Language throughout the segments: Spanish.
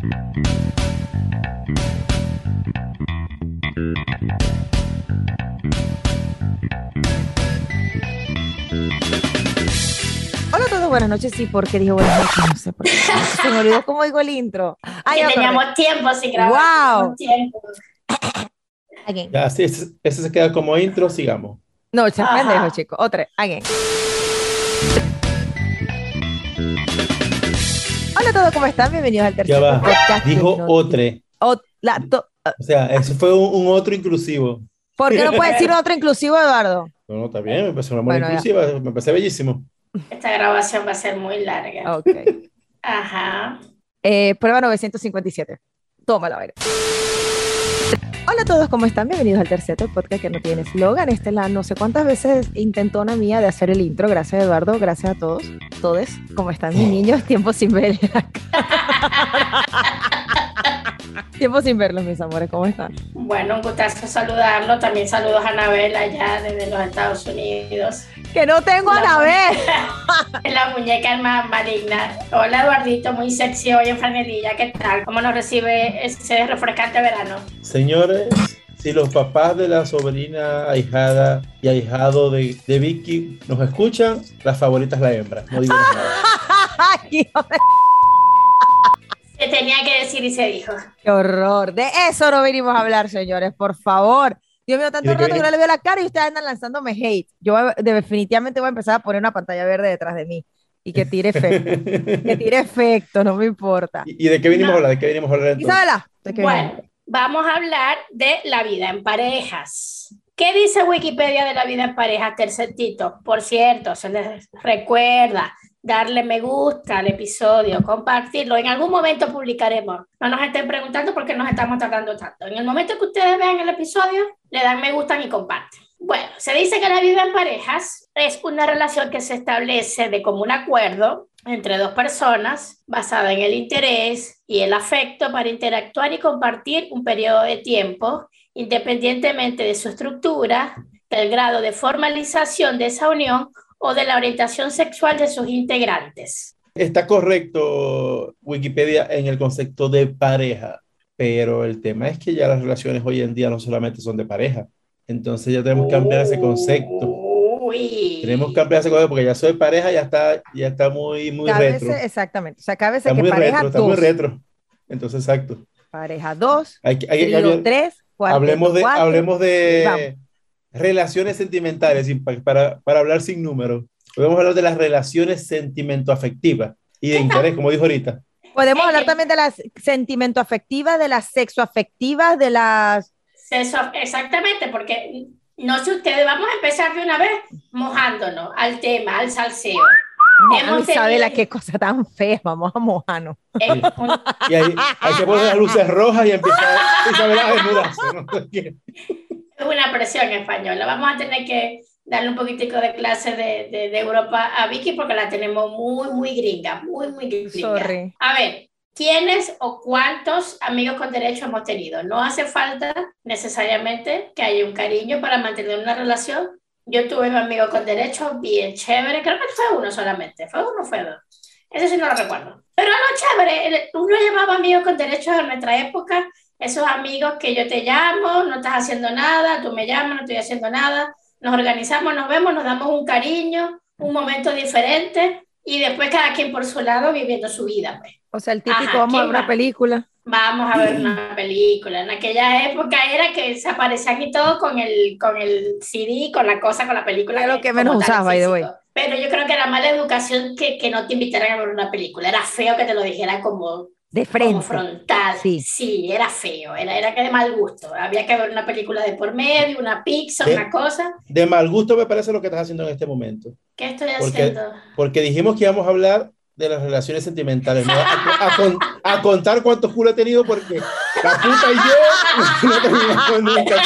Hola a todos, buenas noches. Sí, porque dijo buenas noches, no sé por qué. Se me olvidó cómo digo el intro. Ay, que teníamos vez. tiempo sin grabar. Wow. tiempo. Again. Ya, sí, ese, ese se queda como intro, sigamos. No, pendejo, chico. Otra, again. Hola a todos, ¿cómo están? Bienvenidos al tercer Ya podcast. Dijo Noti- otre. Ot- la to- O sea, eso fue un, un otro inclusivo. ¿Por qué no puede decir otro inclusivo, Eduardo? No, no, está bien, me parece una buena Bueno, ya. inclusiva, me parece bellísimo. Esta grabación va a ser muy larga. Ok. Ajá. Eh, prueba 957. Tómala, a ver. Hola a todos, ¿cómo están? Bienvenidos al tercer podcast que no tiene eslogan. Esta es la no sé cuántas veces intentona mía de hacer el intro. Gracias, Eduardo. Gracias a todos. Todos. ¿Cómo están mis niños? Tiempo sin ver. Tiempo sin verlos, mis amores. ¿Cómo están? Bueno, un gustazo saludarlo. También saludos a Anabel allá desde los Estados Unidos. Que no tengo a. Es la muñeca más maligna. Hola Eduardito, muy sexy hoy en franelilla. ¿Qué tal? ¿Cómo nos recibe ese refrescante verano? Señores, si los papás de la sobrina, ahijada y ahijado de, de Vicky nos escuchan, la favorita es la hembra. No digo nada. Ay, Se tenía que decir y se dijo. Qué horror. De eso no venimos a hablar, señores, por favor. Dios mío, tanto ¿Y de qué rato que no le veo la cara y ustedes andan lanzándome hate. Yo definitivamente voy a empezar a poner una pantalla verde detrás de mí y que tire efecto. que tire efecto, no me importa. ¿Y de qué venimos a hablar? ¿De qué venimos a hablar entonces? Isabela, ¿de qué Bueno, venimos? Vamos a hablar de la vida en parejas. ¿Qué dice Wikipedia de la vida en pareja, tercertito? Por cierto, se les recuerda darle me gusta al episodio, compartirlo. En algún momento publicaremos. No nos estén preguntando por qué nos estamos tardando tanto. En el momento que ustedes vean el episodio, le dan me gusta y comparten. Bueno, se dice que la vida en parejas es una relación que se establece de común acuerdo entre dos personas basada en el interés y el afecto para interactuar y compartir un periodo de tiempo independientemente de su estructura, del grado de formalización de esa unión o de la orientación sexual de sus integrantes. Está correcto Wikipedia en el concepto de pareja, pero el tema es que ya las relaciones hoy en día no solamente son de pareja. Entonces ya tenemos que cambiar ese concepto. Uy. Tenemos que cambiar ese concepto porque ya soy pareja, ya está, ya está muy, muy Cábese- retro. exactamente. O sea, Está que muy pareja retro, está muy 2, retro. Entonces, exacto. pareja 2, Hay, hay trío cambiar- 3, hablemos de, hablemos de vamos. relaciones sentimentales para, para hablar sin números. Podemos hablar de las relaciones sentimiento-afectivas y de interés, como dijo ahorita. Podemos hablar Eh, también de las sentimiento afectivas, de las sexo afectivas, de las... Eso, exactamente, porque no sé ustedes, vamos a empezar de una vez mojándonos al tema, al salseo. Ay, Isabela, qué cosa tan fea, vamos a mojarnos. Es un- Y ahí hay que poner las luces rojas y empezar a desnudarse, ¿no? Es una presión española. Vamos a tener que darle un poquitico de clase de, de, de Europa a Vicky porque la tenemos muy, muy gringa, muy, muy gringa. Sorry. A ver, ¿quiénes o cuántos amigos con derecho hemos tenido? No hace falta necesariamente que haya un cariño para mantener una relación. Yo tuve un amigo con derecho bien chévere, creo que fue uno solamente, fue uno fue dos. Eso sí no lo recuerdo. Pero no chévere, uno llamaba amigos con derechos en nuestra época, esos amigos que yo te llamo, no estás haciendo nada, tú me llamas, no estoy haciendo nada, nos organizamos, nos vemos, nos damos un cariño, un momento diferente y después cada quien por su lado viviendo su vida. Pues. O sea, el típico, Ajá, vamos a ver ¿quién una va? película. Vamos a ver una película. En aquella época era que se aparecían y todo con el, con el CD, con la cosa, con la película. Era lo que menos usaba, físico. way. Pero yo creo que era mala educación que, que no te invitaran a ver una película. Era feo que te lo dijera como, De como frente. frontal. Sí. era feo. Era, era que de mal gusto. Había que ver una película de por medio, una pizza, Sí. una cosa. De mal gusto me parece lo que estás haciendo en este momento. ¿Qué estoy Porque- haciendo? Porque dijimos que íbamos a hablar de las relaciones sentimentales, no a, a con- a contar cuántos culos he tenido, porque la puta y yo no terminamos nunca.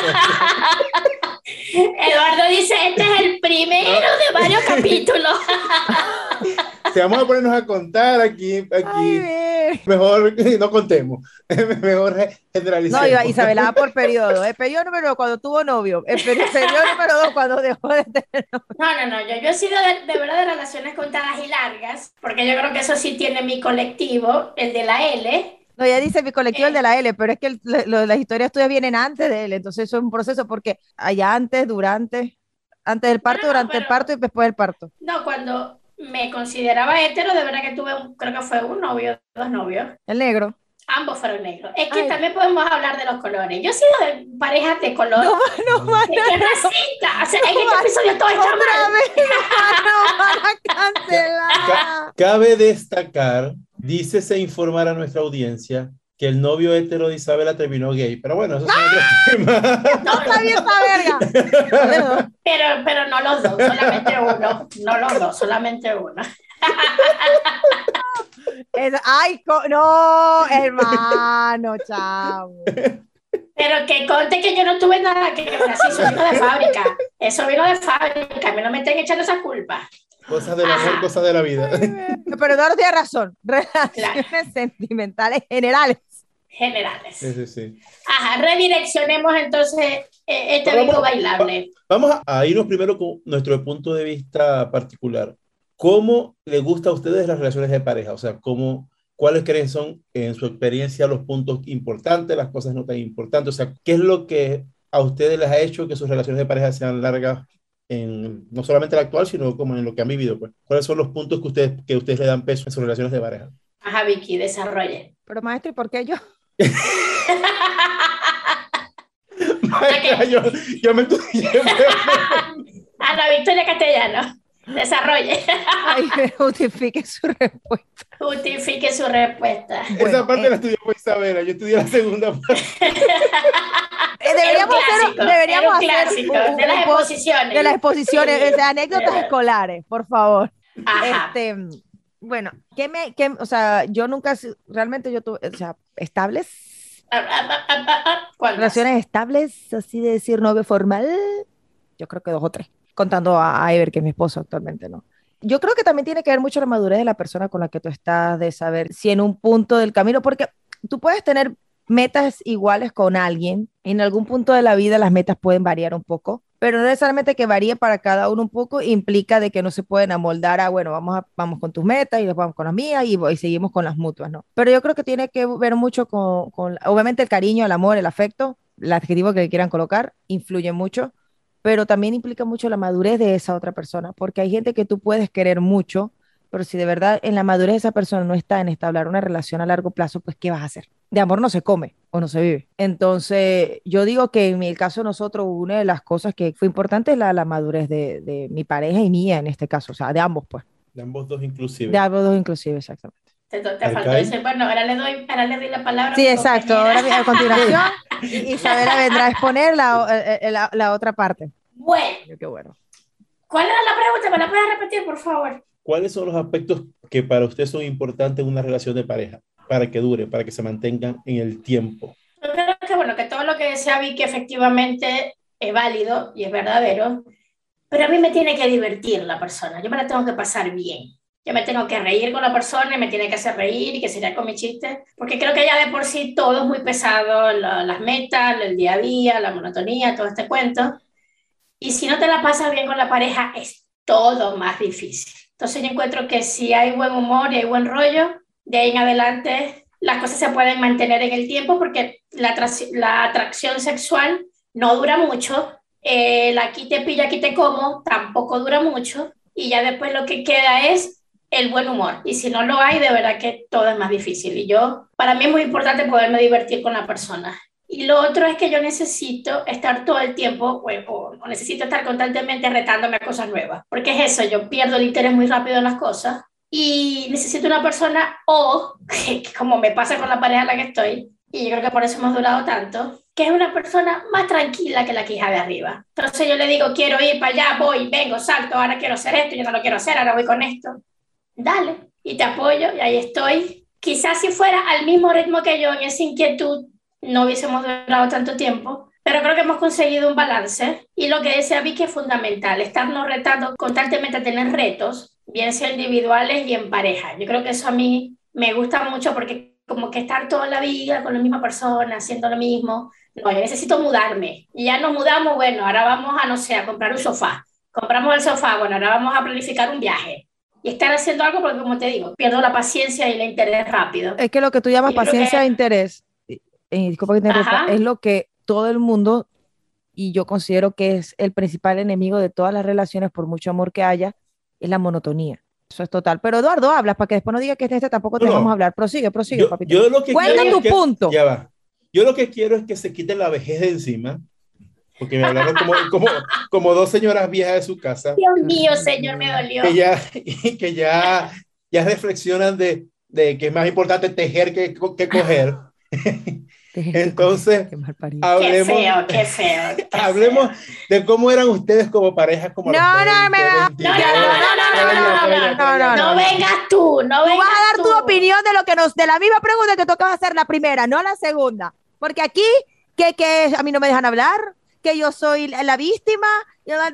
Eduardo dice, este es el primero de varios capítulos. Si vamos a ponernos a contar aquí, Ay, aquí ve. mejor no contemos, mejor No, generalicemos. iba Isabela va por periodo. El periodo número uno cuando tuvo novio. El peri- periodo número dos cuando dejó de tener novio. No, no, no, yo, yo he sido de, de verdad de relaciones contadas y largas, porque yo creo que eso sí tiene mi colectivo, el de la L, No, ya dice mi colectivo el de la L, pero es que el- lo- las historias tuyas vienen antes de él, entonces eso es un proceso porque allá antes, durante, antes del parto, no, durante el parto y después del parto. No, cuando me consideraba hetero, de verdad que tuve, un, creo que fue un novio, dos novios. El negro. Ambos fueron negros. Es que Ay. también podemos hablar de los colores. Yo he sido de parejas de color. No, no ¡Qué racista! O sea, en este episodio todo está mal. vez, no van a cancelar. Cabe destacar, dícese informar a nuestra audiencia que el novio hetero de Isabela terminó gay. Pero bueno, eso es otro tema. No está bien esta verga. Pero, pero no los dos, solamente uno. No los dos, solamente uno. Es- ay, no, hermano, chavo. Pero que conte que yo no tuve nada que ver así, eso vino de fábrica. Eso vino de fábrica, a mí no me estén echando esa culpa. Cosas del amor, cosas de la vida. Pero Eduardo tiene razón. Relaciones sentimentales generales. Generales. Sí, sí, sí. Ajá, redireccionemos entonces eh, este bingo bailable. Vamos a- a irnos primero con nuestro punto de vista particular. ¿Cómo le gusta a ustedes las relaciones de pareja? O sea, ¿cómo, ¿cuáles creen son en su experiencia los puntos importantes, las cosas no tan importantes? O sea, ¿qué es lo que a ustedes les ha hecho que sus relaciones de pareja sean largas en no solamente la actual, sino como en lo que han vivido? Pues? ¿Cuáles son los puntos que ustedes, que ustedes le dan peso en sus relaciones de pareja? Ajá, Vicky, desarrolle. Pero maestro, ¿y por qué yo? Maestra, yo, yo me estudié. Ana Victoria Castellano, desarrolle. Ay, justifique su respuesta. Justifique su respuesta. Esa Bueno, parte eh, la estudió por Isabela, yo estudié la segunda parte. Eh, deberíamos un hacer, clásico, deberíamos hacer clásico, un- de las exposiciones. de las exposiciones, Sí. de anécdotas escolares, por favor. Ajá. Este, bueno, ¿qué me, qué, o sea, yo nunca, realmente yo tuve, o sea, estables, Ah, ah, ah. ¿Cuántas? relaciones estables, así de decir novio formal, yo creo que dos o tres, contando a, Ever, que es mi esposo actualmente, ¿no? Yo creo que también tiene que ver mucho la madurez de la persona con la que tú estás, de saber si en un punto del camino, porque tú puedes tener metas iguales con alguien, en algún punto de la vida las metas pueden variar un poco, pero no necesariamente que varíe para cada uno un poco implica de que no se pueden amoldar a, bueno, vamos, a, vamos con tus metas y vamos con las mías y, seguimos con las mutuas, ¿no? Pero yo creo que tiene que ver mucho con, con, obviamente el cariño, el amor, el afecto, el adjetivo que quieran colocar, influye mucho, pero también implica mucho la madurez de esa otra persona, porque hay gente que tú puedes querer mucho, pero si de verdad en la madurez de esa persona no está en establecer una relación a largo plazo, pues ¿qué vas a hacer? De amor no se come o no se vive. Entonces, yo digo que en el caso de nosotros, una de las cosas que fue importante es la, la madurez de, de mi pareja y mía en este caso, o sea, de ambos, pues. De ambos dos inclusive. De ambos dos inclusive, exactamente. Te, te faltó decir, bueno, ahora le doy, ahora le doy la palabra. Sí, exacto. Ahora a continuación, Isabela vendrá a exponer la, eh, eh, la, la otra parte. Bueno, Yo, Qué bueno. ¿cuál era la pregunta? ¿Me la puedes repetir, por favor? ¿Cuáles son los aspectos que para usted son importantes en una relación de pareja? Para que dure, para que se mantengan en el tiempo. Yo creo que, bueno, que todo lo que decía Vicky efectivamente es válido y es verdadero, pero a mí me tiene que divertir la persona. Yo me la tengo que pasar bien. Yo me tengo que reír con la persona y me tiene que hacer reír y que sería con mis chistes, porque creo que ya de por sí todo es muy pesado, la- las metas, el día a día, la monotonía, todo este cuento. Y si no te la pasas bien con la pareja, es todo más difícil. Entonces yo encuentro que si hay buen humor y hay buen rollo, de ahí en adelante las cosas se pueden mantener en el tiempo porque la, la atracción sexual no dura mucho, el aquí te pillo, aquí te como tampoco dura mucho y ya después lo que queda es el buen humor. Y si no lo hay, de verdad que todo es más difícil. Y yo, para mí es muy importante poderme divertir con la persona. Y lo otro es que yo necesito estar todo el tiempo, o, o- necesito estar constantemente retándome a cosas nuevas. Porque es eso, yo pierdo el interés muy rápido en las cosas y necesito una persona o, como me pasa con la pareja en la que estoy, y yo creo que por eso hemos durado tanto, que es una persona más tranquila que la que hija de arriba. Entonces yo le digo, quiero ir para allá, voy, vengo, salto, ahora quiero hacer esto, yo no lo quiero hacer, ahora voy con esto. Dale, y te apoyo, y ahí estoy. Quizás si fuera al mismo ritmo que yo en esa inquietud, no hubiésemos durado tanto tiempo, pero creo que hemos conseguido un balance. Y lo que decía Vicky es fundamental, estarnos retando constantemente a tener retos, bien sea individuales y en pareja. Yo creo que eso a mí me gusta mucho porque como que estar toda la vida con la misma persona, haciendo lo mismo. No, yo necesito mudarme. Y ya nos mudamos, bueno, ahora vamos a, no sé, a comprar un sofá. Compramos el sofá, bueno, ahora vamos a planificar un viaje. y estar haciendo algo porque, como te digo, pierdo la paciencia y el interés rápido. Es que lo que tú llamas paciencia que- e interés, y disculpa que te interrumpa, es lo que todo el mundo, y yo considero que es el principal enemigo de todas las relaciones, por mucho amor que haya, es la monotonía. Eso es total. Pero Eduardo, hablas para que después no diga que este tampoco te No, no. vamos a hablar. Prosigue, prosigue, Yo, papito. yo lo que Cuenta quiero tu es que- punto. Ya va. Yo lo que quiero es que se quiten la vejez de encima, porque me hablaron como, como, como dos señoras viejas de su casa, Dios mío, señor, me dolió. que ya, que ya, ya reflexionan de, de que es más importante tejer que, que coger. Entonces, coja, qué mal parido. Qué Hablemos, feo, qué feo. qué hablemos feo. de cómo eran ustedes como pareja, como No, no, me 20, va- 22. No, no, no, no, no, no, no, no, no, No vaya. vengas tú, no Tú vengas vas a dar tu tú. opinión de lo que nos, de la misma pregunta que tocaba hacer la primera, no la segunda. Porque aquí, que, que a mí no me dejan hablar, que yo soy la víctima.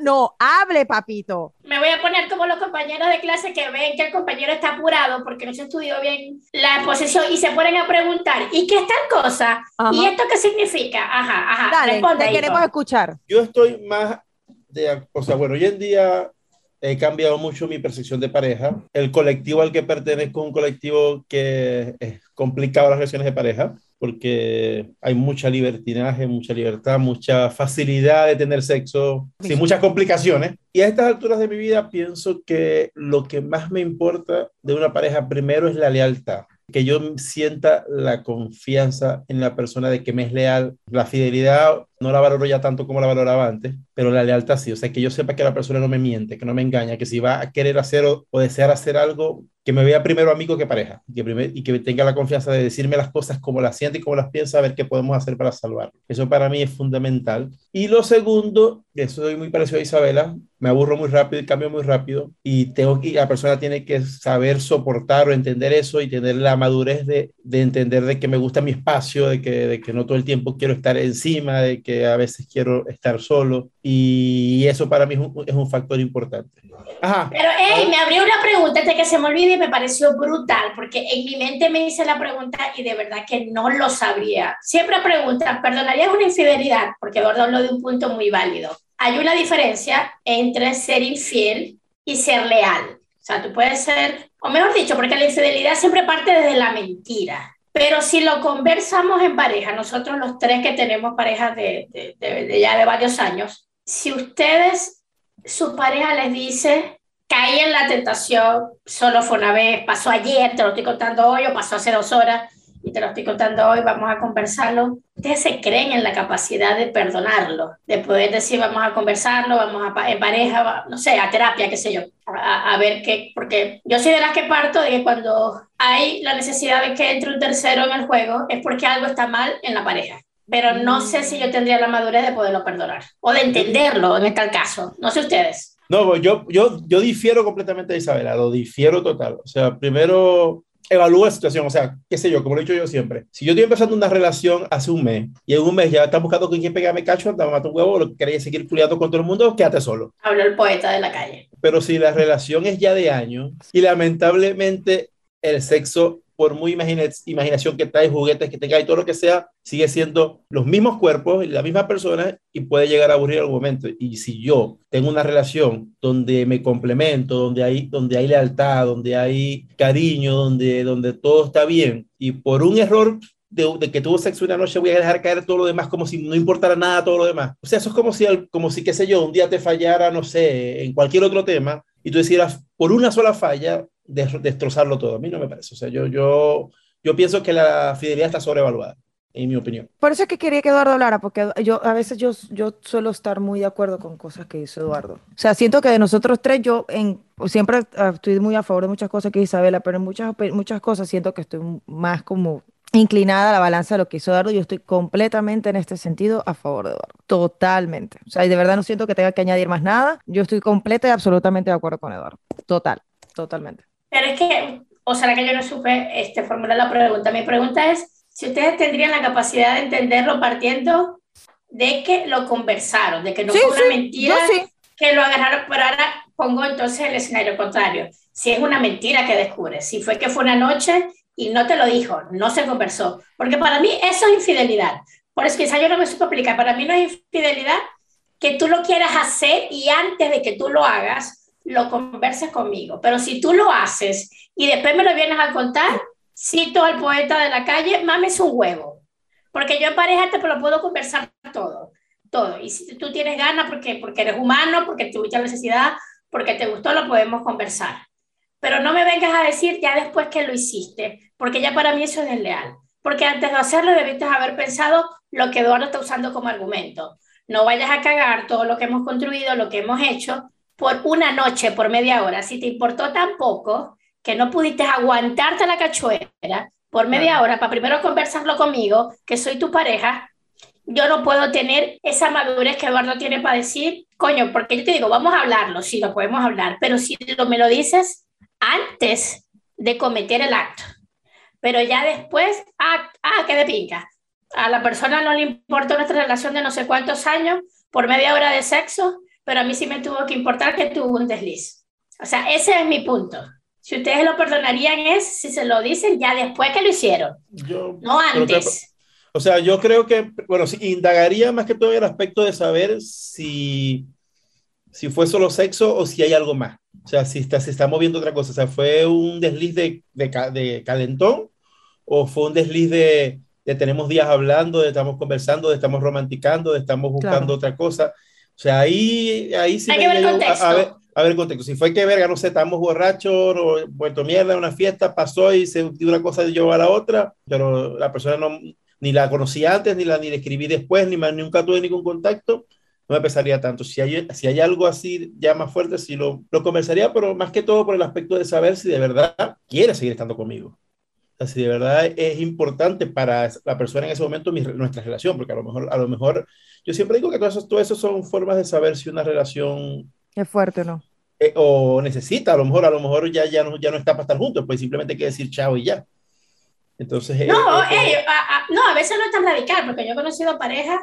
No, hable, papito. Me voy a poner como los compañeros de clase que ven que el compañero está apurado porque no se estudió bien la exposición y se ponen a preguntar, ¿y qué es tal cosa? Ajá. ¿Y esto qué significa? Ajá, ajá. Dale, responde, te hijo. queremos escuchar. Yo estoy más de, o sea, bueno, hoy en día he cambiado mucho mi percepción de pareja. El colectivo al que pertenezco es un colectivo que es complicado las relaciones de pareja porque hay mucha libertinaje, mucha libertad, mucha facilidad de tener sexo, sin muchas complicaciones. Y a estas alturas de mi vida pienso que lo que más me importa de una pareja primero es la lealtad que yo sienta la confianza en la persona de que me es leal. La fidelidad no la valoro ya tanto como la valoraba antes, pero la lealtad sí. O sea, que yo sepa que la persona no me miente, que no me engaña, que si va a querer hacer o, o desear hacer algo, que me vea primero amigo que pareja que primer- y que tenga la confianza de decirme las cosas como las siente y como las piensa, a ver qué podemos hacer para salvarlo. Eso para mí es fundamental. Y lo segundo, eso soy muy parecido a Isabela, me aburro muy rápido y cambio muy rápido y tengo que, la persona tiene que saber soportar o entender eso y tener la madurez de, de entender de que me gusta mi espacio, de que, de que no todo el tiempo quiero estar encima, de que a veces quiero estar solo y eso para mí es un, es un factor importante. Ajá. Pero, hey, me abrió una pregunta antes que se me olvide y me pareció brutal, porque en mi mente me hice la pregunta y de verdad que no lo sabría. Siempre preguntan, ¿perdonarías una infidelidad? Porque Eduardo habló de un punto muy válido. Hay una diferencia entre ser infiel y ser leal. O sea, tú puedes ser, o mejor dicho, porque la infidelidad siempre parte desde la mentira. Pero si lo conversamos en pareja, nosotros los tres que tenemos parejas de, de, ya de varios años, si ustedes, su pareja les dice, caí en la tentación, solo fue una vez, pasó ayer, te lo estoy contando hoy, o pasó hace dos horas y te lo estoy contando hoy, vamos a conversarlo. Ustedes se creen en la capacidad de perdonarlo, de poder decir, vamos a conversarlo, vamos a en pareja, no sé, a terapia, qué sé yo, a, a ver qué, porque yo soy de las que parto de que cuando hay la necesidad de que entre un tercero en el juego, es porque algo está mal en la pareja. Pero no sé si yo tendría la madurez de poderlo perdonar o de entenderlo en tal caso. No sé ustedes. No, pues yo, yo, yo difiero completamente de Isabela, lo difiero total. O sea, primero evalúa la situación, o sea, qué sé yo, como lo he dicho yo siempre. Si yo estoy empezando una relación hace un mes y en un mes ya estás buscando con quién pegarme cacho, te mata un huevo, lo que seguir culiando con todo el mundo, quédate solo. Habló el poeta de la calle. Pero si la relación es ya de años y lamentablemente el sexo, por muy imagina- imaginación que trae, juguetes que tenga y todo lo que sea, sigue siendo los mismos cuerpos y la misma persona y puede llegar a aburrir algún momento. Y si yo tengo una relación donde me complemento, donde hay, donde hay lealtad, donde hay cariño, donde, donde todo está bien, y por un error de, que tuvo sexo una noche voy a dejar caer todo lo demás como si no importara nada todo lo demás. O sea, eso es como si, como si, qué sé yo, un día te fallara, no sé, en cualquier otro tema y tú decieras, por una sola falla, destrozarlo todo. A mí no me parece. O sea, yo, yo, yo pienso que la fidelidad está sobrevaluada, en mi opinión. Por eso es que quería que Eduardo hablara, porque yo a veces yo, yo suelo estar muy de acuerdo con cosas que dice Eduardo. O sea, siento que de nosotros tres, yo en, siempre estoy muy a favor de muchas cosas que Isabela, pero en muchas, muchas cosas siento que estoy más como inclinada a la balanza de lo que hizo Eduardo. Yo estoy completamente en este sentido a favor de Eduardo. Totalmente. O sea, de verdad no siento que tenga que añadir más nada. Yo estoy completa y absolutamente de acuerdo con Eduardo. Total, totalmente. Pero es que, o sea, que yo no supe este, formular la pregunta. Mi pregunta es si ustedes tendrían la capacidad de entenderlo partiendo de que lo conversaron, de que no sí, fue una sí, mentira que lo agarraron, pero ahora pongo entonces el escenario contrario. Si es una mentira que descubres, si fue que fue una noche y no te lo dijo, no se conversó, porque para mí eso es infidelidad. Por eso quizá yo no me supo explicar, para mí no es infidelidad que tú lo quieras hacer y antes de que tú lo hagas, lo converses conmigo. Pero si tú lo haces y después me lo vienes a contar, cito al poeta de la calle, mames un huevo. Porque yo en pareja te lo puedo conversar todo, todo. Y si tú tienes ganas porque, porque eres humano, porque tuviste necesidad, porque te gustó, lo podemos conversar. Pero no me vengas a decir ya después que lo hiciste, porque ya para mí eso es desleal. Porque antes de hacerlo debiste haber pensado lo que Eduardo está usando como argumento. No vayas a cagar todo lo que hemos construido, lo que hemos hecho, por una noche, por media hora. Si te importó tan poco que no pudiste aguantarte la cachuera por media hora para primero conversarlo conmigo, que soy tu pareja, yo no puedo tener esa madurez que Eduardo tiene para decir, coño, porque yo te digo, vamos a hablarlo, sí, lo podemos hablar, pero si lo, me lo dices antes de cometer el acto, pero ya después, ah, ah, qué de pinca. A la persona no le importa nuestra relación de no sé cuántos años por media hora de sexo, pero a mí sí me tuvo que importar que tuvo un desliz. O sea, ese es mi punto. Si ustedes lo perdonarían es si se lo dicen ya después que lo hicieron, no antes. o sea, yo creo que, bueno, sí, indagaría más que todo el aspecto de saber si, si fue solo sexo o si hay algo más. O sea, si está, se está moviendo otra cosa. O sea, ¿fue un desliz de, de, de calentón o fue un desliz de, de, tenemos días hablando, de estamos conversando, de estamos romanticando, de estamos buscando otra cosa? O sea, ahí, ahí sí hay que ver el contexto. A, ver, a ver el contexto. Si fue que verga, no sé, estamos borrachos o vuelto mierda en una fiesta, pasó y se dio una cosa y llevó a la otra, pero la persona no, ni la conocí antes, ni la, ni la escribí después, ni más, nunca tuve ningún contacto no me pesaría tanto. Si hay, si hay algo así ya más fuerte, sí lo, lo conversaría, pero más que todo por el aspecto de saber si de verdad quiere seguir estando conmigo. O sea, si de verdad es importante para la persona en ese momento mi, nuestra relación, porque a lo mejor, a lo mejor, yo siempre digo que todo eso, todo eso son formas de saber si una relación es fuerte o no. Eh, o necesita, a lo mejor, a lo mejor ya, ya, no, ya no está para estar juntos, pues simplemente hay que decir chao y ya. Entonces, no, eh, eh, a, a, no, a veces no es tan radical, porque yo he conocido parejas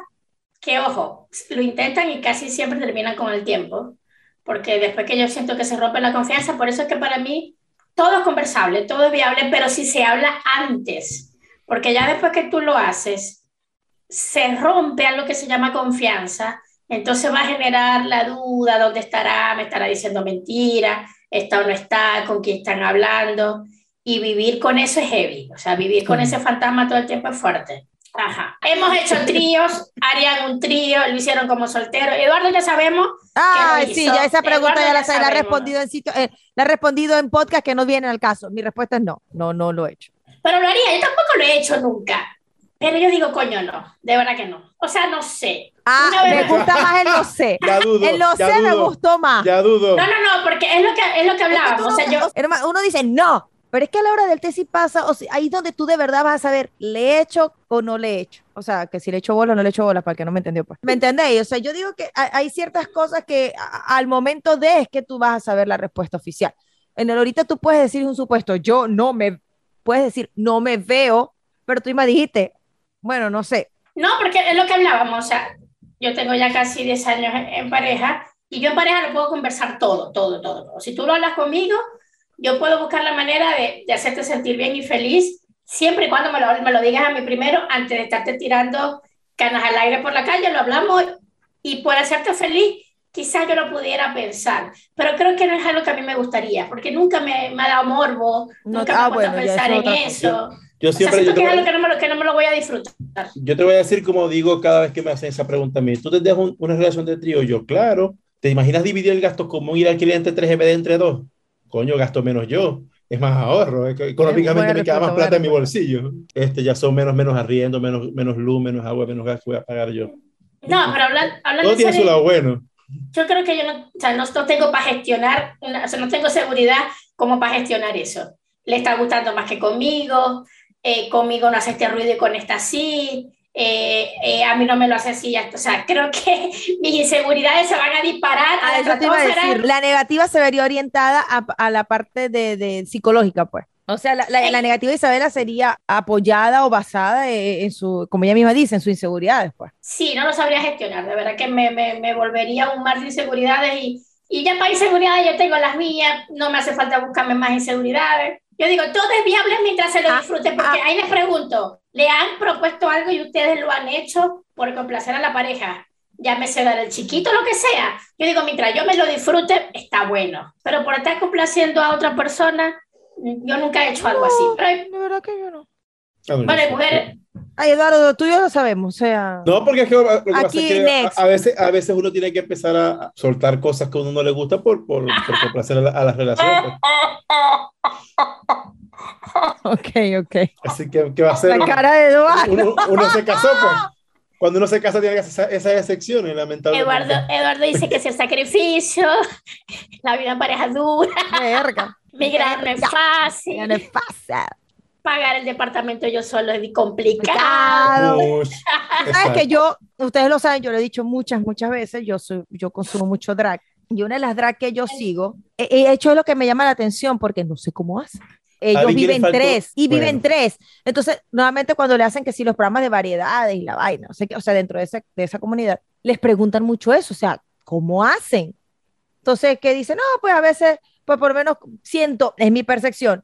que ojo, lo intentan y casi siempre terminan con el tiempo, porque después que yo siento que se rompe la confianza, por eso es que para mí todo es conversable, todo es viable, pero si se habla antes, porque ya después que tú lo haces, se rompe a lo que se llama confianza, entonces va a generar la duda, ¿dónde estará? ¿Me estará diciendo mentira? ¿Está o no está? ¿Con quién están hablando? Y vivir con eso es heavy, o sea, vivir con ese fantasma todo el tiempo es fuerte. Ajá. Hemos hecho tríos, harían un trío, lo hicieron como soltero. Eduardo ya sabemos. Ah, sí, ya esa pregunta ya, la, la, ha respondido en sitio, eh, la ha respondido en podcast que no viene al caso. Mi respuesta es no, no, no lo he hecho. Pero lo haría, yo tampoco lo he hecho nunca. Pero yo digo, coño, no, de verdad que no. O sea, no sé. Ah, me gusta más el no sé. Ya dudo, el no sé dudo, me gustó más. Ya dudo. No, no, no, porque es lo que, es lo que hablábamos. O sea, yo... Uno dice, no, pero es que a la hora del té sí pasa, o sea, ahí es donde tú de verdad vas a saber, ¿le he hecho o no le he hecho? O sea, que si le he hecho bola o no le he hecho bola, para el que no me entendió, pues. ¿Me entendéis? O sea, yo digo que hay ciertas cosas que al momento de es que tú vas a saber la respuesta oficial. En el ahorita tú puedes decir un supuesto, yo no me, puedes decir, no me veo, pero tú me dijiste, bueno, no sé. No, porque es lo que hablábamos, o sea, yo tengo ya casi 10 años en pareja y yo en pareja lo puedo conversar todo, todo, todo. Si tú lo hablas conmigo, yo puedo buscar la manera de, de, hacerte sentir bien y feliz, siempre y cuando me lo, me lo digas a mí primero, antes de estarte tirando canas al aire por la calle, lo hablamos y por hacerte feliz, quizás yo lo pudiera pensar, pero creo que no es algo que a mí me gustaría, porque nunca me, me ha dado morbo, no, nunca ah, me he bueno, a pensar en eso. Yo siempre... O sea, yo que es algo que no, me lo, que no me lo voy a disfrutar. Yo te voy a decir como digo cada vez que me hacen esa pregunta a mí, ¿tú te dejas un, una relación de trío? Yo, claro. ¿Te imaginas dividir el gasto como ir al cliente 3 MD entre dos? coño, gasto menos yo, es más ahorro, económicamente me queda más plata en mi bolsillo. Este, ya son menos, menos arriendo, menos, menos luz, menos agua, menos gas que voy a pagar yo. No, pero hablando, hablando Todo tiene su lado bueno. Yo creo que yo no, o sea, no, no tengo para gestionar, una, o sea, no tengo seguridad como para gestionar eso. Le está gustando más que conmigo, eh, conmigo no hace este ruido y con esta sí, eh, eh, a mí no me lo hace así. O sea, creo que mis inseguridades se van a disparar. A eso te iba a decir. La negativa se vería orientada a, a la parte de, de, psicológica, pues. O sea, la, la, la, negativa de Isabela sería apoyada o basada en, en, su, como ella misma dice, en sus inseguridades, pues. Sí, no lo sabría gestionar. De verdad que me, me, me volvería un mar de inseguridades y, y ya para inseguridades yo tengo las mías. No me hace falta buscarme más inseguridades. Yo digo, todo es viable mientras se lo ah, disfrute, porque ah, ahí les pregunto, ¿le han propuesto algo y ustedes lo han hecho por complacer a la pareja? llámese dar el chiquito, lo que sea. Yo digo, mientras yo me lo disfrute, está bueno. Pero por estar complaciendo a otra persona, yo nunca he hecho algo así. Pero De verdad que yo no. Ah, bueno, hay mujeres, Ay, Eduardo, tú y yo lo sabemos, o sea. No, porque es que lo que pasa es que a, a veces, a veces uno tiene que empezar a soltar cosas que a uno no le gusta por, por, por complacer a, la- a las relaciones. pues. Ok, ok. Así que, ¿qué va a hacer? La cara de Eduardo. Uno, uno se casó, pues. Cuando uno se casa tiene que hacer esa- esas excepciones, lamentablemente. Eduardo, Eduardo dice que si el sacrificio, la vida en pareja es dura, Verga. migrar no es fácil, no es fácil. Pagar el departamento yo solo es complicado. Uy, Sabes que yo, ustedes lo saben, yo lo he dicho muchas, muchas veces, yo soy, yo consumo mucho drag. Y una de las drag que yo sigo, he, he hecho lo que me llama la atención porque no sé cómo hacen. Ellos viven tres y viven bueno. tres. Entonces, nuevamente cuando le hacen que si los programas de variedades y la vaina, o sea, que, o sea dentro de esa, de esa comunidad, les preguntan mucho eso, o sea, ¿cómo hacen? Entonces, que dicen, no, pues a veces, pues por lo menos siento, es mi percepción,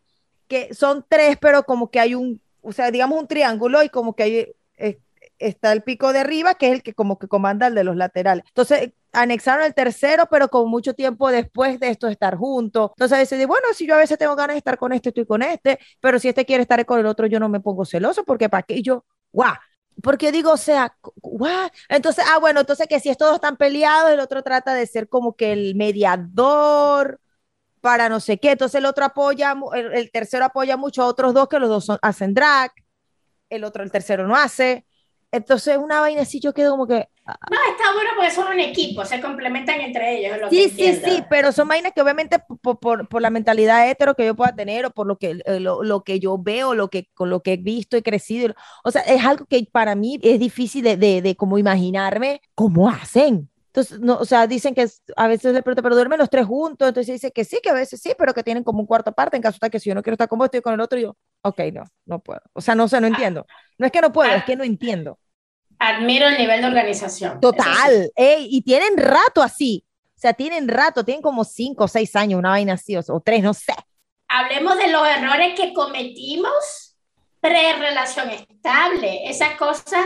que son tres, pero como que hay un, o sea, digamos un triángulo y como que hay, eh, está el pico de arriba, que es el que como que comanda el de los laterales. Entonces, anexaron el tercero, pero con mucho tiempo después de esto estar juntos. Entonces, a veces bueno, si yo a veces tengo ganas de estar con este, estoy con este, pero si este quiere estar con el otro, yo no me pongo celoso, porque para qué yo, guau. Porque digo, o sea, guau. Entonces, ah, bueno, entonces que si estos dos están peleados, el otro trata de ser como que el mediador para no sé qué. Entonces el otro apoya, el, el tercero apoya mucho a otros dos que los dos son- hacen drag, el otro, el tercero no hace. Entonces una vaina así yo quedo como que, No, está bueno porque son un equipo, se complementan entre ellos. lo sí, que sí, sí, pero son vainas que obviamente por, por, por la mentalidad hetero que yo pueda tener o por lo que, eh, lo, lo que yo veo, lo que, con lo que he visto y crecido, o sea, es algo que para mí es difícil de, de, de como imaginarme cómo hacen. Entonces, no, o sea, dicen que a veces le pregunto, pero duermen los tres juntos, entonces dice que sí, que a veces sí, pero que tienen como un cuarto aparte en caso de que si yo no quiero estar con vos, estoy con el otro y yo, ok, no, no puedo. O sea, no sé, no entiendo. No es que no puedo, es que no entiendo. Admiro el nivel de organización. eso sí. Total, ey, y tienen rato así. O sea, tienen rato, tienen como cinco o seis años, una vaina así, o, o tres, no sé. Hablemos de los errores que cometimos pre-relación estable, esas cosas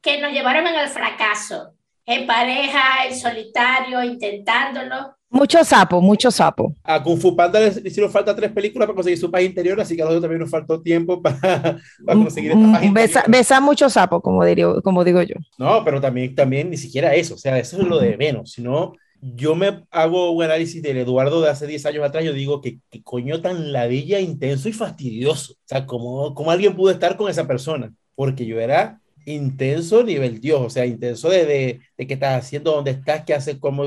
que nos llevaron al fracaso, en pareja, en solitario, intentándolo. Mucho sapo, mucho sapo. A Kung Fu Panda le hicieron falta tres películas para conseguir su paz interior, así que a nosotros también nos faltó tiempo para, para conseguir esta paz Mm, Besa, interior. besa mucho sapo, como, diría, como digo yo. No, pero también, también ni siquiera eso, o sea, eso es lo de menos, sino yo me hago un análisis del Eduardo de hace 10 años atrás, yo digo que, que coño tan ladilla, intenso y fastidioso, o sea, ¿cómo, cómo alguien pudo estar con esa persona? Porque yo era intenso nivel Dios, o sea, intenso de, de, de qué estás haciendo, dónde estás, qué haces, cómo...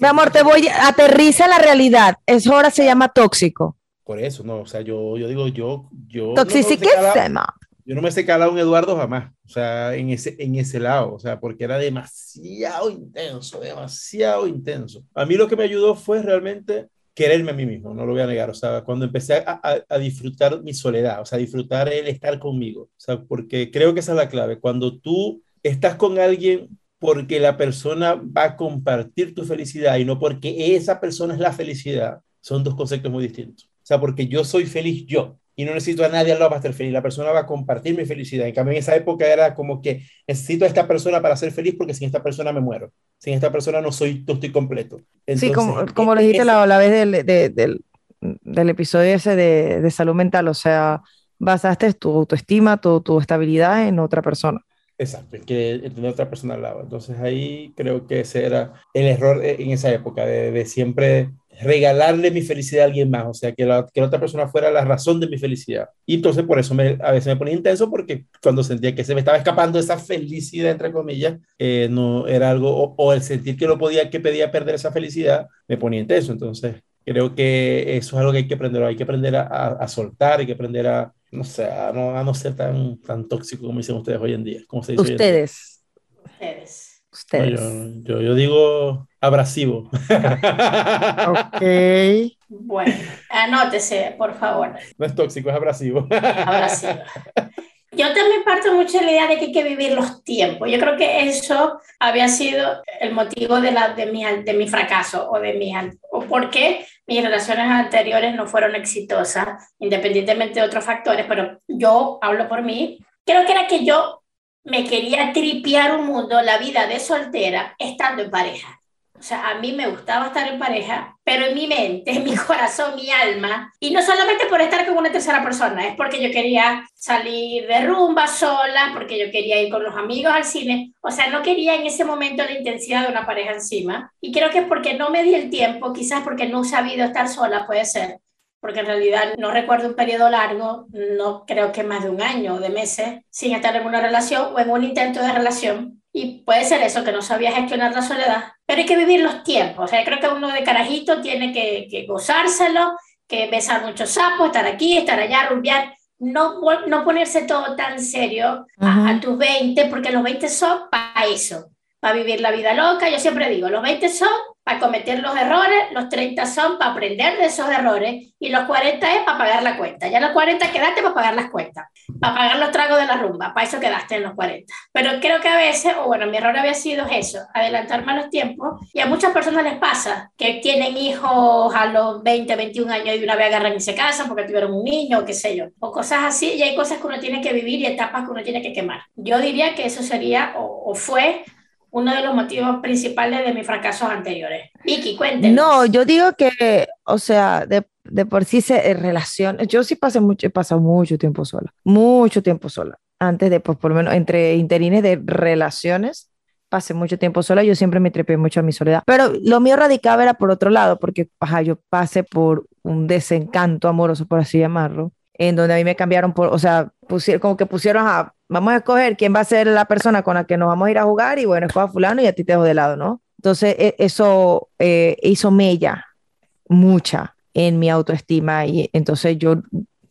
Mi amor, te voy, aterriza en la realidad. Eso ahora se llama tóxico. Por eso, no, o sea, yo, yo digo, yo... yo no calado- Toxiquísima. yo no me sé calar a un Eduardo jamás, o sea, en ese, en ese lado, o sea, porque era demasiado intenso, demasiado intenso. A mí lo que me ayudó fue realmente quererme a mí mismo, no lo voy a negar, o sea, cuando empecé a, disfrutar mi soledad, o sea, disfrutar el estar conmigo, o sea, porque creo que esa es la clave, cuando tú estás con alguien porque la persona va a compartir tu felicidad y no porque esa persona es la felicidad, son dos conceptos muy distintos. O sea, porque yo soy feliz yo y no necesito a nadie al lado para estar feliz. La persona va a compartir mi felicidad. En cambio, en esa época era como que necesito a esta persona para ser feliz porque sin esta persona me muero. Sin esta persona no soy, no estoy completo. Sí, Entonces, como, como lo e- dijiste la, la vez del, de- del, del episodio ese de, de salud mental, o sea, basaste tu autoestima, tu, tu estabilidad en otra persona. Exacto, que en tener otra persona al lado. Entonces ahí creo que ese era el error eh, en esa época, de, de siempre regalarle mi felicidad a alguien más, o sea, que la, que la otra persona fuera la razón de mi felicidad. Y entonces por eso me, a veces me ponía intenso, porque cuando sentía que se me estaba escapando esa felicidad, entre comillas, eh, no era algo, o, o el sentir que no podía, que pedía perder esa felicidad, me ponía intenso. Entonces creo que eso es algo que hay que aprender, hay que aprender a, a, a soltar, hay que aprender a, no sé, a no, a no ser tan, tan tóxico como dicen ustedes hoy en día. Como se dice hoy en día. Ustedes, Ustedes. No, yo, yo, yo digo abrasivo. Ok. Bueno, anótese, por favor. No es tóxico, es abrasivo. Sí. Yo también parto mucho de la idea de que hay que vivir los tiempos. Yo creo que eso había sido el motivo de, la, de, mi, de mi fracaso o de mi, o por qué mis relaciones anteriores no fueron exitosas, independientemente de otros factores, pero yo hablo por mí. Creo que era que yo me quería tripear un mundo, la vida de soltera, estando en pareja. O sea, a mí me gustaba estar en pareja, pero en mi mente, en mi corazón, mi alma, y no solamente por estar con una tercera persona, es porque yo quería salir de rumba sola, porque yo quería ir con los amigos al cine, o sea, no quería en ese momento la intensidad de una pareja encima, y creo que es porque no me di el tiempo, quizás porque no he sabido estar sola, puede ser, porque en realidad no recuerdo un periodo largo, no creo que más de un año o de meses, sin estar en una relación o en un intento de relación, y puede ser eso, que no sabía gestionar la soledad, pero hay que vivir los tiempos. O sea, creo que uno de carajito tiene que, que gozárselo, que besar muchos sapos, estar aquí, estar allá, rumbear. No, no ponerse todo tan serio a, a, tus 20, porque los 20 son para eso, para vivir la vida loca. Yo siempre digo, los 20 son para cometer los errores, los 30 son para aprender de esos errores y los 40 es para pagar la cuenta. Ya los 40 quedaste para pagar las cuentas, para pagar los tragos de la rumba, para eso quedaste en los 40. Pero creo que a veces, o bueno, mi error había sido eso, adelantarme a los tiempos y a muchas personas les pasa que tienen hijos a los 20, 21 años y una vez agarran y se casan porque tuvieron un niño o qué sé yo, o cosas así y hay cosas que uno tiene que vivir y etapas que uno tiene que quemar. Yo diría que eso sería o, o fue uno de los motivos principales de mis fracasos anteriores. Vicky, cuéntenos. No, yo digo que, o sea, de, de por sí se relación, yo sí pasé mucho, he pasado mucho tiempo sola, mucho tiempo sola. Antes de, pues por lo menos, entre interines de relaciones, pasé mucho tiempo sola, yo siempre me trepé mucho a mi soledad. Pero lo mío radicaba era por otro lado, porque ajá, yo pasé por un desencanto amoroso, por así llamarlo, en donde a mí me cambiaron por, o sea, pusieron, como que pusieron a vamos a escoger quién va a ser la persona con la que nos vamos a ir a jugar y bueno, escoja fulano y a ti te dejo de lado, ¿no? Entonces e, eso eh, hizo mella mucha en mi autoestima y entonces yo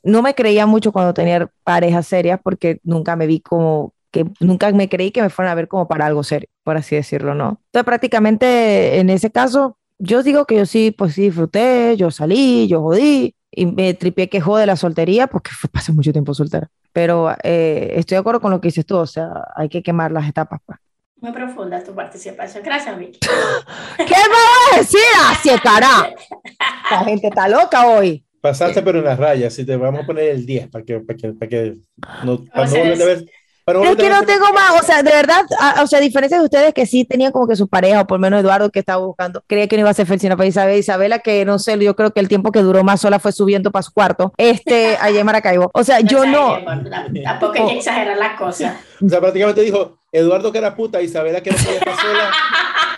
no me creía mucho cuando tenía parejas serias porque nunca me vi como que nunca me creí que me fueran a ver como para algo serio, por así decirlo, ¿no? Entonces prácticamente en ese caso yo digo que yo sí, pues sí disfruté, yo salí, yo jodí y me tripié que jode la soltería porque fue, pasé mucho tiempo soltera. Pero eh, estoy de acuerdo con lo que dices tú, o sea, hay que quemar las etapas. Pues. Muy profunda tu participación. Gracias, Vicky. ¿Qué me vas a decir? Así cara. La gente está loca hoy. Pasaste pero en las rayas, si te vamos a poner el 10 para que, para que, para que no, para no volver a ver pero es que no tengo más, o sea, de verdad, a, o sea, a diferencia de ustedes que sí tenían como que su pareja, o por lo menos Eduardo que estaba buscando, creía que no iba a ser feliz sino para Isabel, Isabela que no sé, yo creo que el tiempo que duró más sola fue subiendo para su cuarto, este, allá en Maracaibo. O sea, No yo no. Tampoco hay que exagerar las cosas. O sea, prácticamente dijo Eduardo que era puta, Isabela que no podía estar sola.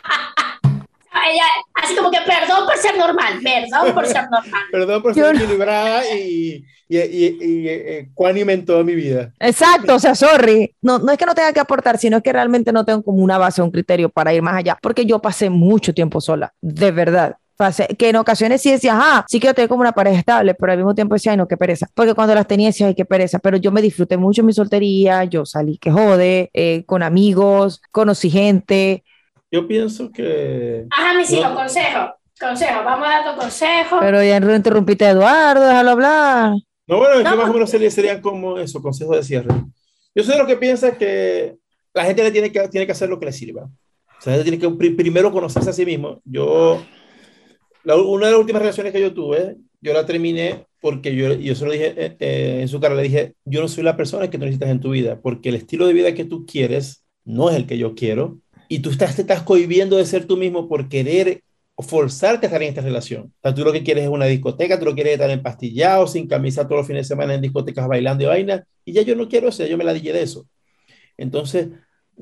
Ella, así como que perdón por ser normal, perdón por ser normal. Perdón por ser equilibrada y, y, y, y, eh, cuánime en toda mi vida. Exacto, o sea, sorry. No, no es que no tenga que aportar, sino que realmente no tengo como una base, un criterio para ir más allá, porque yo pasé mucho tiempo sola, de verdad. Pasé, que en ocasiones sí decía, ah, sí quiero tener como una pareja estable, pero al mismo tiempo decía, ay, no, qué pereza. Porque cuando las tenía decía, ay, qué pereza. Pero yo me disfruté mucho mi soltería, yo salí que jode, eh, con amigos, conocí gente. Yo pienso que Ajá, mis hijos, No. consejo, consejo, vamos dando consejos. Pero ya no interrumpiste a Eduardo, déjalo hablar. No, bueno, es que No, más o menos sería- serían como eso, consejos de cierre. Yo soy de los que piensa que la gente le tiene que, tiene que hacer lo que le sirva. O sea, la gente tiene que pri- primero conocerse a sí mismo. Yo, la- una de las últimas relaciones que yo tuve, yo la terminé porque yo, yo se lo dije eh, eh, en su cara, le dije, yo no soy la persona que tú necesitas en tu vida, porque el estilo de vida que tú quieres no es el que yo quiero, y tú estás, te estás cohibiendo de ser tú mismo por querer forzarte a estar en esta relación. O tú lo que quieres es una discoteca, tú lo quieres estar empastillado, sin camisa todos los fines de semana en discotecas bailando y vaina, y ya yo no quiero eso, yo me la dije de eso. Entonces,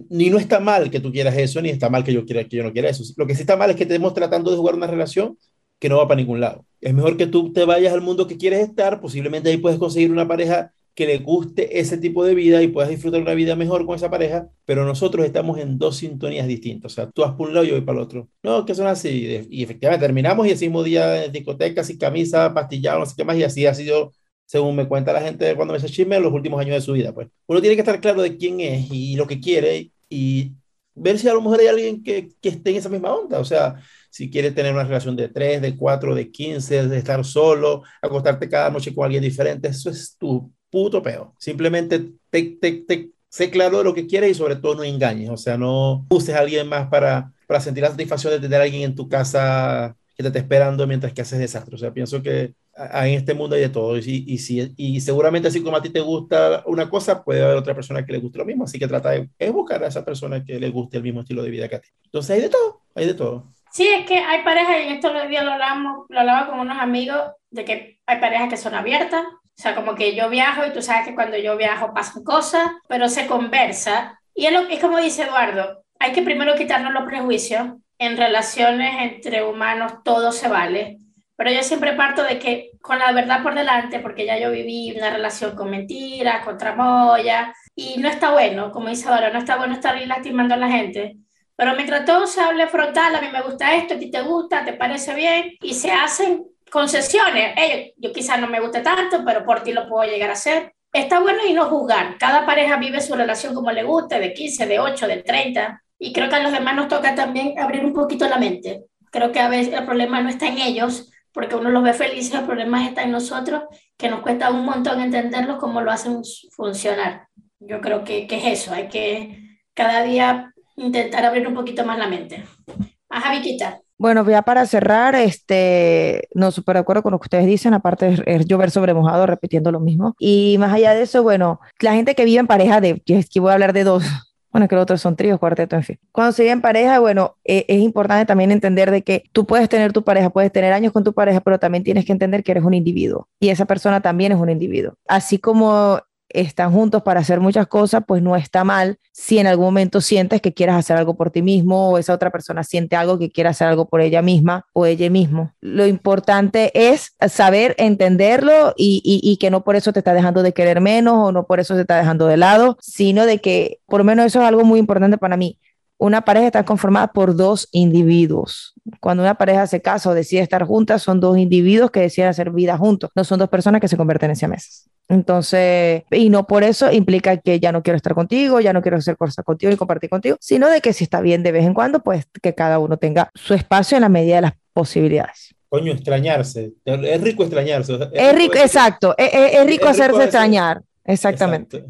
ni no está mal que tú quieras eso, ni está mal que yo, quiera, que yo no quiera eso. Lo que sí está mal es que estemos tratando de jugar una relación que no va para ningún lado. Es mejor que tú te vayas al mundo que quieres estar, posiblemente ahí puedes conseguir una pareja que le guste ese tipo de vida y puedas disfrutar una vida mejor con esa pareja, pero nosotros estamos en dos sintonías distintas. O sea, tú vas por un lado y yo voy para el otro. No, que son así. Y efectivamente terminamos y ese mismo día en discotecas sin camisa, pastillado, no sé qué más, y así ha sido, según me cuenta la gente cuando me hace chisme, los últimos años de su vida. Pues uno tiene que estar claro de quién es y lo que quiere y ver si a lo mejor hay alguien que, que esté en esa misma onda. O sea, si quieres tener una relación de 3, de 4, de 15, de estar solo, acostarte cada noche con alguien diferente, eso es tu puto peo. Simplemente te, te, te, sé claro de lo que quieres y sobre todo no engañes. O sea, no uses a alguien más para, para sentir la satisfacción de tener a alguien en tu casa que te esté esperando mientras que haces desastre. O sea, pienso que en este mundo hay de todo. Y, y, si, y seguramente así como a ti te gusta una cosa, puede haber otra persona que le guste lo mismo. Así que trata de buscar a esa persona que le guste el mismo estilo de vida que a ti. Entonces hay de todo, hay de todo. Sí, es que hay parejas, y esto días lo, hablamos, lo hablaba con unos amigos, de que hay parejas que son abiertas, o sea, como que yo viajo y tú sabes que cuando yo viajo pasan cosas, pero se conversa. Y es, lo, es como dice Eduardo, hay que primero quitarnos los prejuicios. En relaciones entre humanos todo se vale. Pero yo siempre parto de que con la verdad por delante, porque ya yo viví una relación con mentiras, con tramoya, y no está bueno, como dice ahora, no está bueno estar lastimando a la gente. Pero mientras todo se hable frontal, a mí me gusta esto, a ti te gusta, te parece bien, y se hacen concesiones. Hey, yo quizás no me guste tanto, pero por ti lo puedo llegar a hacer. Está bueno y no juzgar. Cada pareja vive su relación como le guste, de 15, de 8, de 30. Y creo que a los demás nos toca también abrir un poquito la mente. Creo que a veces el problema no está en ellos, porque uno los ve felices, el problema está en nosotros, que nos cuesta un montón entenderlos cómo lo hacen funcionar. Yo creo que, que es eso, hay que cada día intentar abrir un poquito más la mente. Ajá, Viquita. Bueno, ya para cerrar, este, no súper de acuerdo con lo que ustedes dicen, aparte es llover sobre mojado, repitiendo lo mismo. Y más allá de eso, bueno, la gente que vive en pareja de, es que voy a hablar de dos, bueno, que los otros son tríos, cuarteto, en fin. Cuando se vive en pareja, bueno, e, es importante también entender de que tú puedes tener tu pareja, puedes tener años con tu pareja, pero también tienes que entender que eres un individuo y esa persona también es un individuo. Así como están juntos para hacer muchas cosas, pues no está mal si en algún momento sientes que quieras hacer algo por ti mismo o esa otra persona siente algo que quiera hacer algo por ella misma o ella mismo. Lo importante es saber entenderlo y, y, que no por eso te está dejando de querer menos o no por eso te está dejando de lado, sino de que por lo menos eso es algo muy importante para mí. Una pareja está conformada por dos individuos. Cuando una pareja se casa o decide estar juntas, son dos individuos que deciden hacer vida juntos, no son dos personas que se convierten en siameses. Entonces, y no por eso implica que ya no quiero estar contigo, ya no quiero hacer cosas contigo y compartir contigo, sino de que si está bien de vez en cuando, pues que cada uno tenga su espacio en la medida de las posibilidades. Coño, extrañarse. Es rico extrañarse. Es, rico, exacto. Es, rico hacerse extrañar. Exactamente.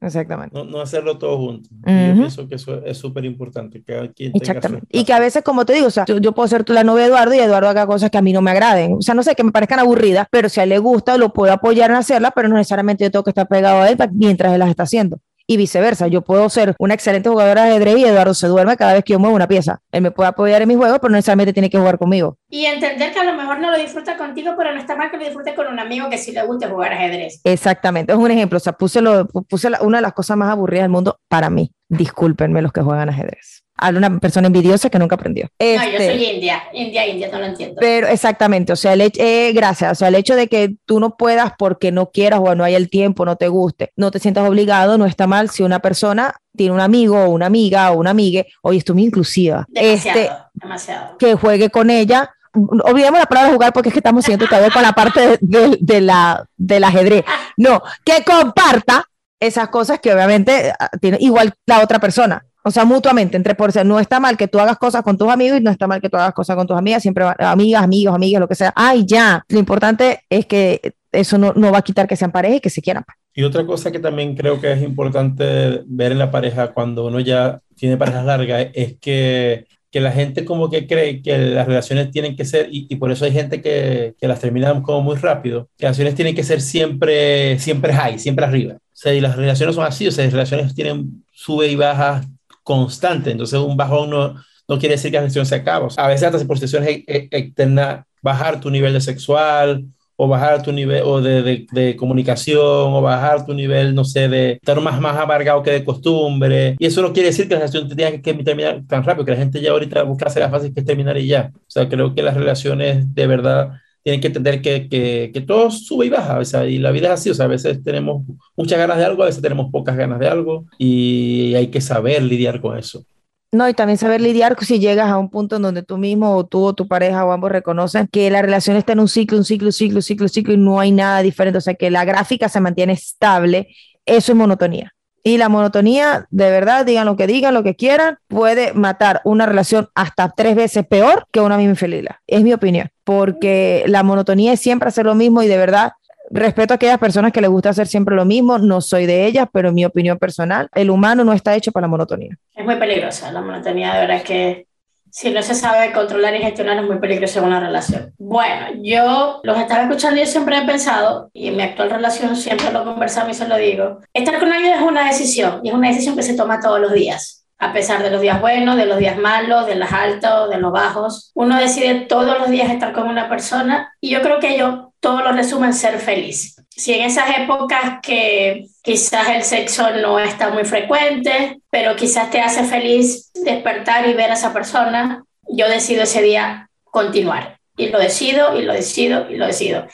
Exactamente. No, hacerlo todo junto. Yo pienso que eso es súper importante. Que Exactamente. Y que a veces, como te digo, o sea, yo, puedo ser la novia de Eduardo y Eduardo haga cosas que a mí no me agraden. O sea, no sé, que me parezcan aburridas, pero si a él le gusta, lo puedo apoyar en hacerla, pero no necesariamente yo tengo que estar pegado a él mientras él las está haciendo y viceversa. Yo puedo ser una excelente jugadora de ajedrez y Eduardo se duerme cada vez que yo muevo una pieza. Él me puede apoyar en mi juego, pero no necesariamente tiene que jugar conmigo. Y entender que a lo mejor no lo disfruta contigo, pero no está mal que lo disfrute con un amigo que sí le guste jugar ajedrez. Exactamente, es un ejemplo. O sea, puse, lo, puse una de las cosas más aburridas del mundo para mí. Discúlpenme los que juegan ajedrez a una persona envidiosa que nunca aprendió. no, yo soy este, india, india, india, no lo entiendo. Pero exactamente, o sea, el eh, gracias, o sea, el hecho de que tú no puedas porque no quieras o no hay el tiempo, no te guste, no te sientas obligado, no está mal si una persona tiene un amigo o una amiga o una amiga, oye, esto es muy inclusiva. Demasiado, este, demasiado. Que juegue con ella olvidemos la palabra jugar porque es que estamos siendo todavía con la parte de, de, la, del ajedrez. No, que comparta esas cosas que obviamente ah, tiene igual la otra persona. O sea, mutuamente, entre por no está mal que tú hagas cosas con tus amigos y no está mal que tú hagas cosas con tus amigas, siempre amigas, amigos, amigas, lo que sea. Ay, ya. Lo importante es que eso no, no va a quitar que sean pareja y que se quieran. Y otra cosa que también creo que es importante ver en la pareja cuando uno ya tiene parejas largas es que, que la gente como que cree que las relaciones tienen que ser, y, y por eso hay gente que, que, las termina como muy rápido, que las relaciones tienen que ser siempre, siempre high, siempre arriba. O sea, y las relaciones son así, o sea, las relaciones tienen sube y baja constante. Entonces, un bajón no, no quiere decir que la relación se acaba. a veces hasta por situaciones externas, bajar tu nivel de sexual o bajar tu nivel o de, de, comunicación o bajar tu nivel, no sé, de estar más, más amargado que de costumbre. Y eso no quiere decir que la relación tenga que, terminar tan rápido, que la gente ya ahorita busca hacer la fácil que es terminar y ya. O sea, creo que las relaciones de verdad tienen que entender que, que, que, todo sube y baja, o sea, y la vida es así, o sea, a veces tenemos muchas ganas de algo, a veces tenemos pocas ganas de algo, y hay que saber lidiar con eso. No, y también saber lidiar si llegas a un punto en donde tú mismo o tú o tu pareja o ambos reconocen que la relación está en un ciclo, un ciclo, ciclo, ciclo, ciclo y no hay nada diferente, o sea, que la gráfica se mantiene estable, eso es monotonía. Y la monotonía, de verdad, digan lo que digan, lo que quieran, puede matar una relación hasta tres veces peor que una misma infelicidad. Es mi opinión, porque la monotonía es siempre hacer lo mismo y de verdad respeto a aquellas personas que les gusta hacer siempre lo mismo, no soy de ellas, pero en mi opinión personal, el humano no está hecho para la monotonía. Es muy peligrosa la monotonía, de verdad que si no se sabe controlar y gestionar es muy peligroso en una relación. Bueno, yo los estaba escuchando y yo siempre he pensado, y en mi actual relación siempre lo conversamos y se lo digo, estar con alguien es una decisión, y es una decisión que se toma todos los días. A pesar de los días buenos, de los días malos, de los altos, de los bajos, uno decide todos los días estar con una persona y yo creo que yo todo lo resumo en ser feliz. Si en esas épocas que quizás el sexo no está muy frecuente, pero quizás te hace feliz despertar y ver a esa persona, yo decido ese día continuar. Y lo decido, y lo decido, y lo decido.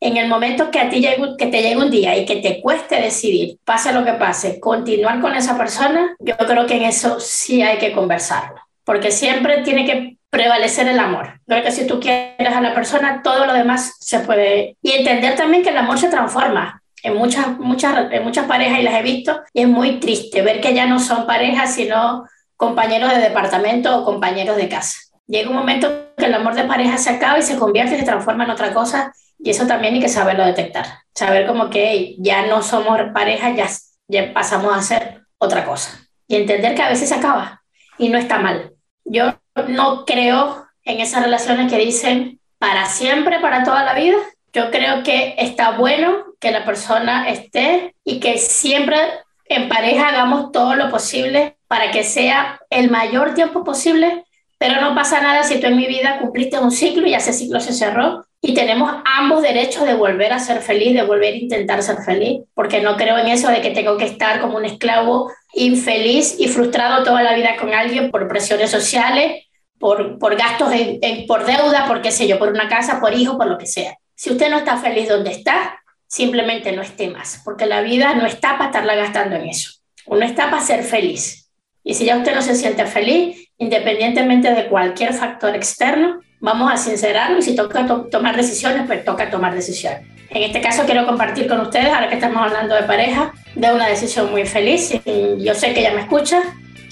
En el momento que a ti llegue, que te llegue un día y que te cueste decidir, pase lo que pase, continuar con esa persona, yo creo que en eso sí hay que conversarlo. Porque siempre tiene que prevalecer el amor. Creo que si tú quieres a la persona, todo lo demás se puede. Y entender también que el amor se transforma. En muchas, muchas, muchas parejas, y las he visto, y es muy triste ver que ya no son parejas, sino compañeros de departamento o compañeros de casa. Llega un momento que el amor de pareja se acaba y se convierte y se transforma en otra cosa, y eso también hay que saberlo detectar. Saber como que ya no somos pareja, ya, ya pasamos a ser otra cosa. Y entender que a veces se acaba y no está mal. Yo no creo en esas relaciones que dicen para siempre, para toda la vida. Yo creo que está bueno que la persona esté y que siempre en pareja hagamos todo lo posible para que sea el mayor tiempo posible, pero no pasa nada si tú en mi vida cumpliste un ciclo y ese ciclo se cerró y tenemos ambos derechos de volver a ser feliz, de volver a intentar ser feliz, porque no creo en eso de que tengo que estar como un esclavo infeliz y frustrado toda la vida con alguien por presiones sociales por, por gastos, en, por deuda, por qué sé yo, por una casa, por hijo, por lo que sea. Si usted no está feliz donde está, simplemente no esté más, porque la vida no está para estarla gastando en eso. Uno está para ser feliz. Y si ya usted no se siente feliz, independientemente de cualquier factor externo, vamos a sincerarnos y si toca tomar decisiones, pues toca tomar decisiones. En este caso quiero compartir con ustedes, ahora que estamos hablando de pareja, de una decisión muy feliz. Yo sé que ella me escucha.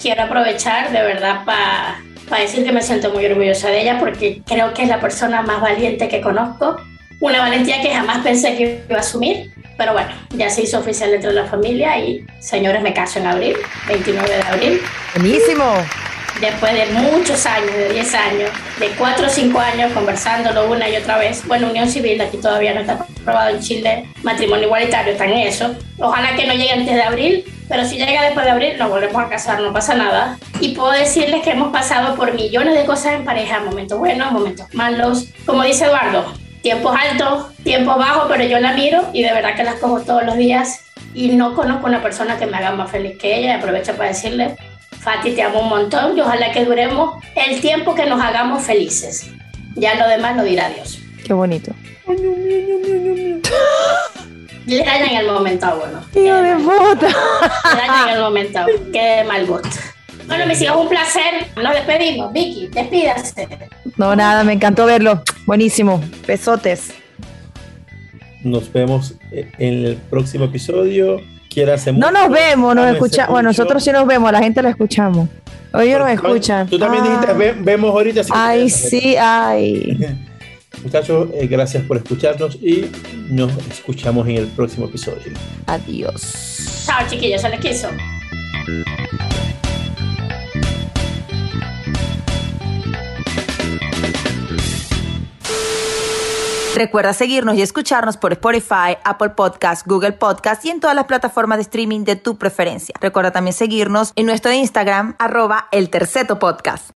Quiero aprovechar de verdad para para decir que me siento muy orgullosa de ella porque creo que es la persona más valiente que conozco. Una valentía que jamás pensé que iba a asumir, pero bueno, ya se hizo oficial dentro de la familia y señores, me caso en abril, 29 de abril. Buenísimo. Después de muchos años, de 10 años, de 4 o 5 años conversándolo una y otra vez, bueno, unión civil, aquí todavía no está aprobado en Chile, matrimonio igualitario, está en eso. Ojalá que no llegue antes de abril, pero si llega después de abril, nos volvemos a casar, no pasa nada. Y puedo decirles que hemos pasado por millones de cosas en pareja, momentos buenos, momentos malos. Como dice Eduardo, tiempos altos, tiempos bajos, pero yo la miro y de verdad que las cojo todos los días. Y no conozco una persona que me haga más feliz que ella. Aprovecho para decirle, Fati, te amo un montón y ojalá que duremos el tiempo que nos hagamos felices. Ya lo demás lo dirá Dios. Qué bonito. Le dañan el momento a uno. ¡Hijo de puta! Le dañan el momento. Qué mal gusto. Bueno, mis hijos, un placer. Nos despedimos. Vicky, despídase. No, nada, me encantó verlo. Buenísimo. Besotes. Nos vemos en el próximo episodio. No nos vemos, nos escuchamos. Bueno, nosotros sí nos vemos, la gente lo escuchamos. Hoy nos escuchan. Tú también dijiste, vemos ahorita. Ay, sí, ay. Muchachos, eh, gracias por escucharnos y nos escuchamos en el próximo episodio. Adiós. Chao, chiquillos, se les quiso. Recuerda seguirnos y escucharnos por Spotify, Apple Podcast, Google Podcast y en todas las plataformas de streaming de tu preferencia. Recuerda también seguirnos en nuestro Instagram, arroba el terceto podcast.